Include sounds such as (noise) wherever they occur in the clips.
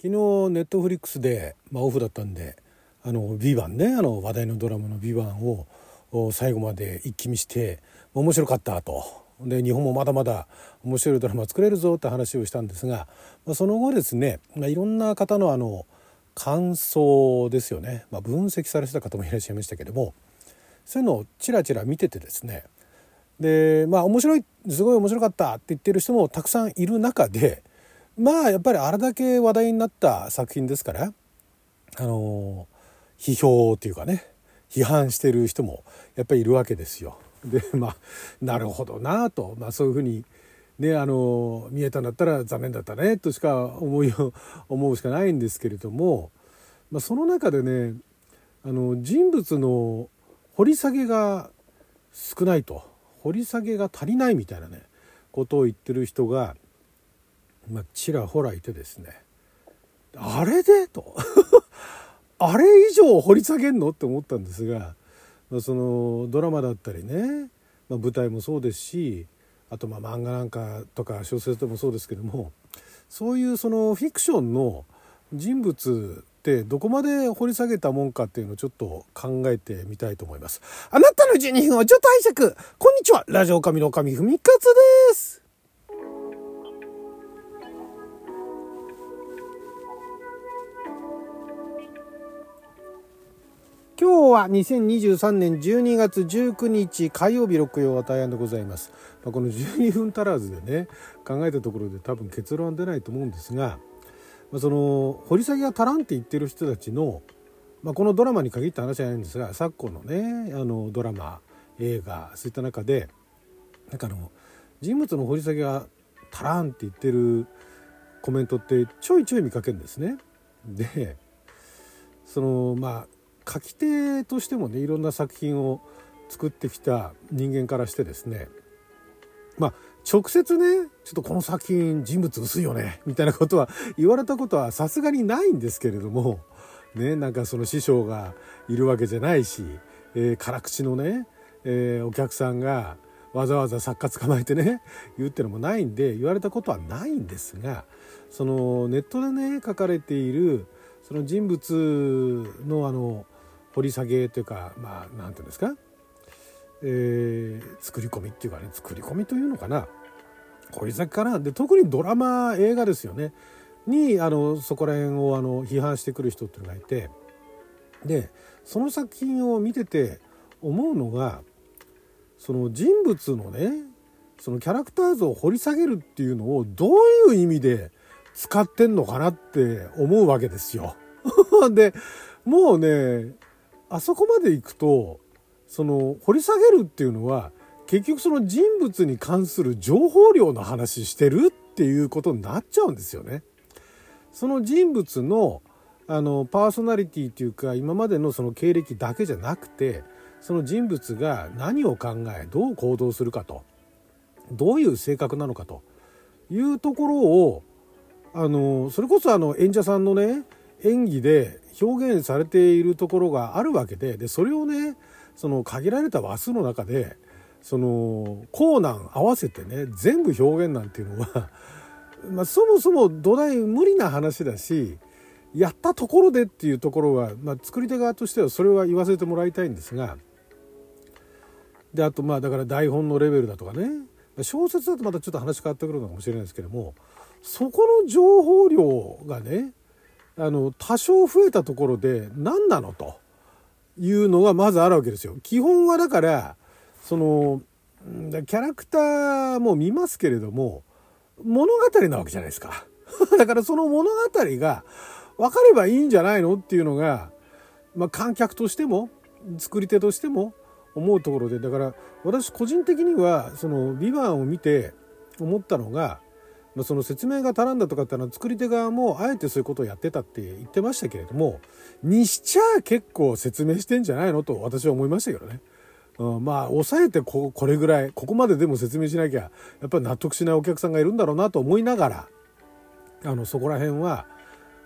昨日ネットフリックスで、まあ、オフだったんで「あのビバンねあの話題のドラマの「ビバンを最後まで一気見して面白かったと。で日本もまだまだ面白いドラマ作れるぞって話をしたんですが、まあ、その後ですね、まあ、いろんな方のあの感想ですよね、まあ、分析されてた方もいらっしゃいましたけどもそういうのをちらちら見ててですねでまあ面白いすごい面白かったって言ってる人もたくさんいる中でまあやっぱりあれだけ話題になった作品ですからあの批評というかね批判してる人もやっぱりいるわけですよ。でまあなるほどなと、まあ、そういうふうに、ね、あの見えたんだったら残念だったねとしか思いを思うしかないんですけれども、まあ、その中でねあの人物の掘り下げが少ないと掘り下げが足りないみたいなねことを言ってる人がまあ、ちらほらいてですね。あれで？と。(laughs) あれ以上掘り下げんの？って思ったんですが、まあ、そのドラマだったりね、まあ、舞台もそうですしあとまあ漫画なんかとか小説でもそうですけどもそういうそのフィクションの人物ってどこまで掘り下げたもんかっていうのをちょっと考えてみたいと思います。あなたの12分をちょっと拝借こんにちは。ラジオ神の神ふみかつです。今日は2023年12月19日火曜日六曜は大安でございます。まあ、この12分足らずでね考えたところで多分結論は出ないと思うんですが、まあ、その掘り下げが足らんって言ってる人たちの、まあ、このドラマに限った話じゃないんですが昨今のねあのドラマ映画そういった中でなんかあの人物の掘り下げが足らんって言ってるコメントってちょいちょい見かけるんですね。でそのまあ書き手としてもねいろんな作品を作ってきた人間からしてですねまあ直接ねちょっとこの作品人物薄いよねみたいなことは言われたことはさすがにないんですけれどもねなんかその師匠がいるわけじゃないし、えー、辛口のね、えー、お客さんがわざわざ作家捕まえてね言うってのもないんで言われたことはないんですがそのネットでね書かれているその人物のあの掘り下げというかまあ何て言うんですか、えー、作り込みっていうかね作り込みというのかな。掘り下げかなで特にドラマ映画ですよね。にあのそこら辺をあの批判してくる人っていうのがいてでその作品を見てて思うのがその人物のねそのキャラクター像を掘り下げるっていうのをどういう意味で使ってんのかなって思うわけですよ。(laughs) でもうねあそこまで行くとその掘り下げるっていうのは結局その人物に関する情報量の話してるっていうことになっちゃうんですよね。その人物のあのパーソナリティっていうか今までのその経歴だけじゃなくてその人物が何を考えどう行動するかとどういう性格なのかというところをあのそれこそあの演者さんのね演技で表現されているところがあるわけででそれをねその限られた話数の中でそのコ難合わせてね全部表現なんていうのは (laughs) まあ、そもそも土台無理な話だしやったところでっていうところは、まあ、作り手側としてはそれは言わせてもらいたいんですがであとまあだから台本のレベルだとかね小説だとまたちょっと話変わってくるのかもしれないですけどもそこの情報量がねあの多少増えたところで何なのというのがまずあるわけですよ。基本はだからそのキャラクターも見ますけれども物語なわけじゃないですか。(laughs) だからその物語が分かればいいんじゃないのっていうのが、まあ、観客としても作り手としても思うところでだから私個人的にはその「ビバンを見て思ったのが、その説明が足らんだとかってのは作り手側もあえてそういうことをやってたって言ってましたけれどもにしちゃ結構説明してんじゃないのと私は思いましたけどね。うん、まあ抑えてここれぐらいここまででも説明しなきゃやっぱり納得しないお客さんがいるんだろうなと思いながらあのそこら辺は、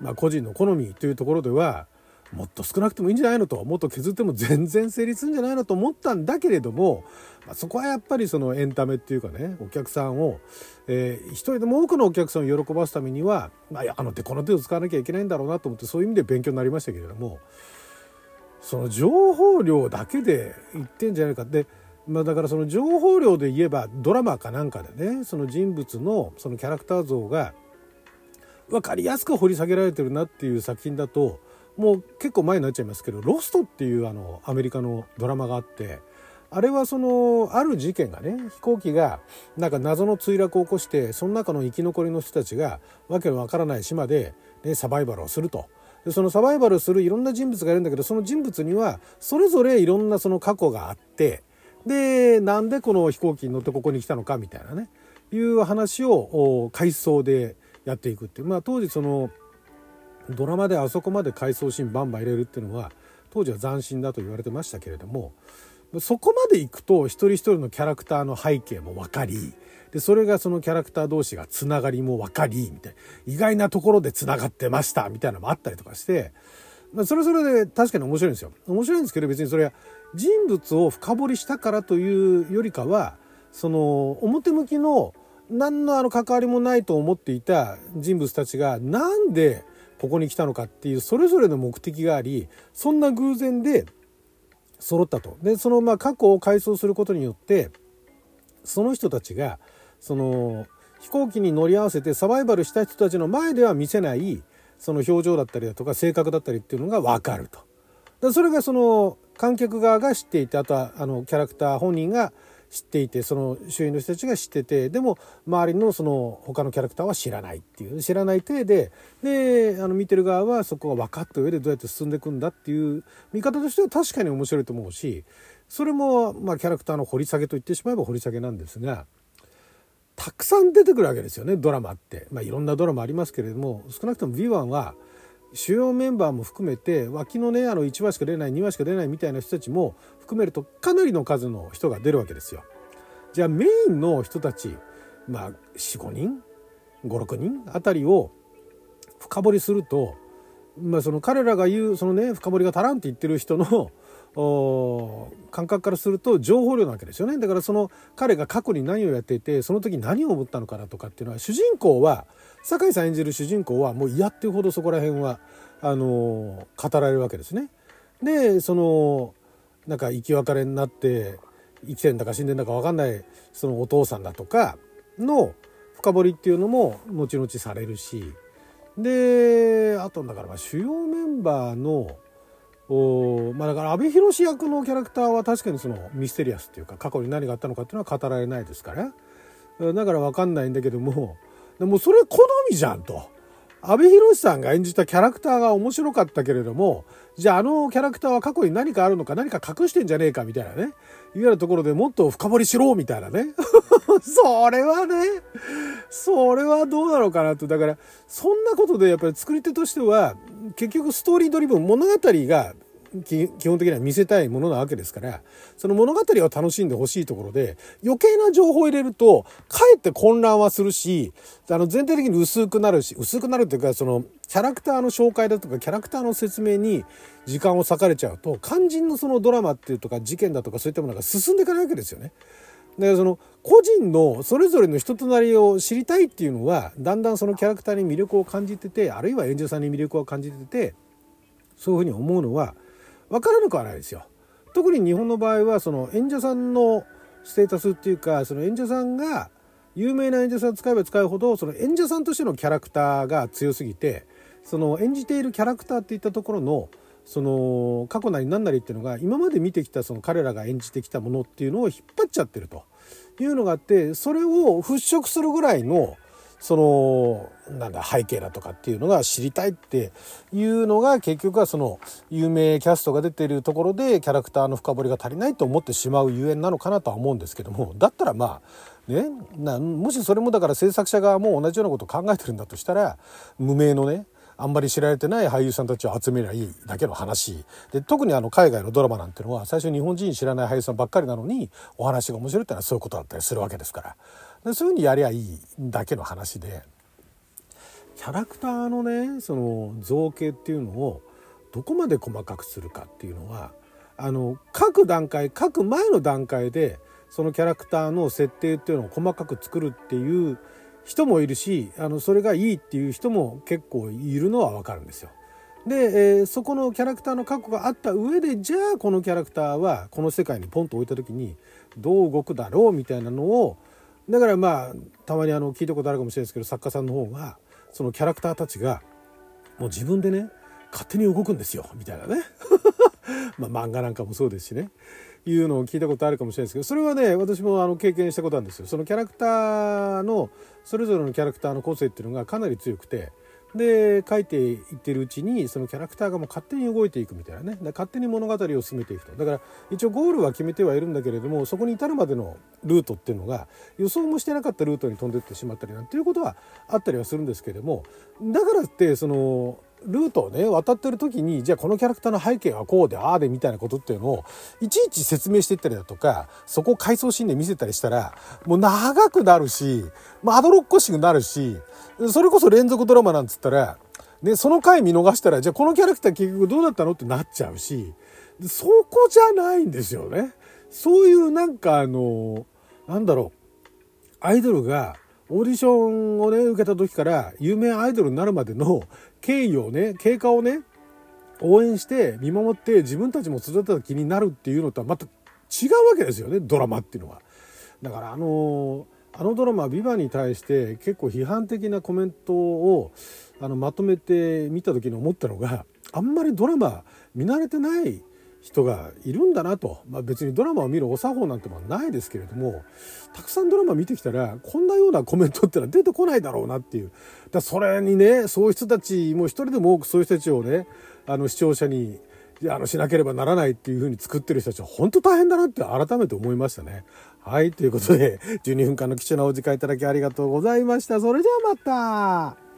まあ、個人の好みというところではもっと少なくてもいいんじゃないのともっと削っても全然成立するんじゃないのと思ったんだけれども、まあ、そこはやっぱりそのエンタメっていうかねお客さんを、えー、一人でも多くのお客さんを喜ばすためには、まあ、あの手この手を使わなきゃいけないんだろうなと思ってそういう意味で勉強になりましたけれどもその情報量だけで言ってんじゃないかって。まあ、だからその情報量で言えばドラマかなんかでねその人物のそのキャラクター像が分かりやすく掘り下げられてるなっていう作品だともう結構前になっちゃいますけど「ロスト」っていうあのアメリカのドラマがあってあれはそのある事件がね飛行機がなんか謎の墜落を起こしてその中の生き残りの人たちがわけのわからない島で、ね、サバイバルをすると。でそのサバイバルするいろんな人物がいるんだけどその人物にはそれぞれいろんなその過去があってでなんでこの飛行機に乗ってここに来たのかみたいなねいう話を回想でやっていくっていうまあ当時そのドラマであそこまで回想シーンバンバン入れるっていうのは当時は斬新だと言われてましたけれどもそこまでいくと一人一人のキャラクターの背景も分かりでそれがそのキャラクター同士がつながりも分かりみたいな。意外なところでつながってましたみたいなのもあったりとかしてまあそれそれで確かに面白いんですよ。面白いんですけど別にそれは人物を深掘りしたからというよりかはその表向きの何のあの関わりもないと思っていた人物たちがなんでここに来たのかっていうそれぞれの目的がありそんな偶然で揃ったと。でそのまあ過去を改装することによってその人たちがその飛行機に乗り合わせてサバイバルした人たちの前では見せないその表情だったりだとか性格だったりっていうのが分かると。でそれがその観客側が知っていてあとはあのキャラクター本人が知っていてその周囲の人たちが知っててでも周りのその他のキャラクターは知らないっていう知らない体でであの見てる側はそこが分かった上でどうやって進んでいくんだっていう見方としては確かに面白いと思うしそれもまあキャラクターの掘り下げと言ってしまえば掘り下げなんですが。たくさん出てくるわけですよねドラマって、まあ、いろんなドラマありますけれども少なくとも「v 1は主要メンバーも含めて脇のねあの1話しか出ない2話しか出ないみたいな人たちも含めるとかなりの数の人が出るわけですよ。じゃあメインの人たちまあ45人56人あたりを深掘りすると、まあ、その彼らが言うそのね深掘りが足らんって言ってる人の感覚からすると情報量なわけですよねだからその彼が過去に何をやっていてその時何を思ったのかなとかっていうのは主人公は酒井さん演じる主人公はもう嫌っていうほどそこら辺はあの語られるわけですね。でそのなんか生き別れになって生きてんだか死んでんだか分かんないそのお父さんだとかの深掘りっていうのも後々されるしであとだからまあ主要メンバーのおまあだから阿部寛役のキャラクターは確かにそのミステリアスっていうか過去に何があったのかっていうのは語られないですからだから分かんないんだけどもでもそれ好みじゃんと。阿部寛さんが演じたキャラクターが面白かったけれども、じゃああのキャラクターは過去に何かあるのか何か隠してんじゃねえかみたいなね。いうようなところでもっと深掘りしろみたいなね。(laughs) それはね、それはどうなのかなと。だから、そんなことでやっぱり作り手としては、結局ストーリードリブン物語が基本的には見せたいものなわけですからその物語を楽しんでほしいところで余計な情報を入れるとかえって混乱はするしあの全体的に薄くなるし薄くなるっていうかそのキャラクターの紹介だとかキャラクターの説明に時間を割かれちゃうと肝心のそのドラマっていうとか事件だとかそういったものが進んでいかないわけですよね。だからその個人のそれぞれの人となりを知りたいっていうのはだんだんそのキャラクターに魅力を感じててあるいは演者さんに魅力を感じててそういうふうに思うのは分からなくはないですよ。特に日本の場合はその演者さんのステータスっていうかその演者さんが有名な演者さん使えば使うほどその演者さんとしてのキャラクターが強すぎてその演じているキャラクターっていったところのその過去なり何なりっていうのが今まで見てきたその彼らが演じてきたものっていうのを引っ張っちゃってると。いうのがあってそれを払拭するぐらいのそのなんだ背景だとかっていうのが知りたいっていうのが結局はその有名キャストが出てるところでキャラクターの深掘りが足りないと思ってしまうゆえんなのかなとは思うんですけども。(laughs) だったらまあねもしそれもだから制作者側も同じようなことを考えてるんだとしたら無名のねあんまり知られてない俳優さんたちを集めりゃいいだけの話で特にあの海外のドラマなんてのは最初日本人知らない俳優さんばっかりなのにお話が面白いってのはそういうことだったりするわけですから。でそういうふうにやりゃいいだけの話でキャラクターのねその造形っていうのをどこまで細かくするかっていうのはあの各段階各前の段階でそのキャラクターの設定っていうのを細かく作るっていう人もいるしあのそれがいいっていう人も結構いるのは分かるんですよ。で、えー、そこのキャラクターの過去があった上でじゃあこのキャラクターはこの世界にポンと置いた時にどう動くだろうみたいなのをだからまあたまにあの聞いたことあるかもしれないですけど作家さんの方がそのキャラクターたちがもう自分でね勝手に動くんですよみたいなね。(laughs) ま漫画なんかもそうですしね。いうのを聞いたことあるかもしれないですけどそれはね私もあの経験したことなんですよ。そのキャラクターのそれぞれのキャラクターの個性っていうのがかなり強くてで書いていってるうちにそのキャラクターがもう勝手に動いていくみたいなね。勝手に物語を進めていくと。だから一応ゴールは決めてはいるんだけれどもそこに至るまでのルートっていうのが予想もしてなかったルートに飛んでってしまったりなんていうことはあったりはするんですけれどもだからってそのルートをね渡ってる時にじゃあこのキャラクターの背景はこうでああでみたいなことっていうのをいちいち説明していったりだとかそこを回想シーンで見せたりしたらもう長くなるしまあどろっこしくなるしそれこそ連続ドラマなんつったらでその回見逃したらじゃあこのキャラクター結局どうだったのってなっちゃうしそこじゃないんですよね。そういうなんかあのなんだろうアイドルがオーディションをね受けた時から有名アイドルになるまでの経緯をね経過をね応援して見守って自分たちも育てた気になるっていうのとはまた違うわけですよねドラマっていうのは。だからあのあのドラマ「ビバに対して結構批判的なコメントをあのまとめて見た時に思ったのがあんまりドラマ見慣れてない人がいるんだなと、まあ、別にドラマを見るお作法なんてもないですけれどもたくさんドラマ見てきたらこんなようなコメントってのは出てこないだろうなっていうだそれにねそういう人たちもう一人でも多くそういう人たちをねあの視聴者にあのしなければならないっていうふうに作ってる人たちは本当大変だなって改めて思いましたね。はい、ということで12分間の貴重なお時間いただきありがとうございました。それではまた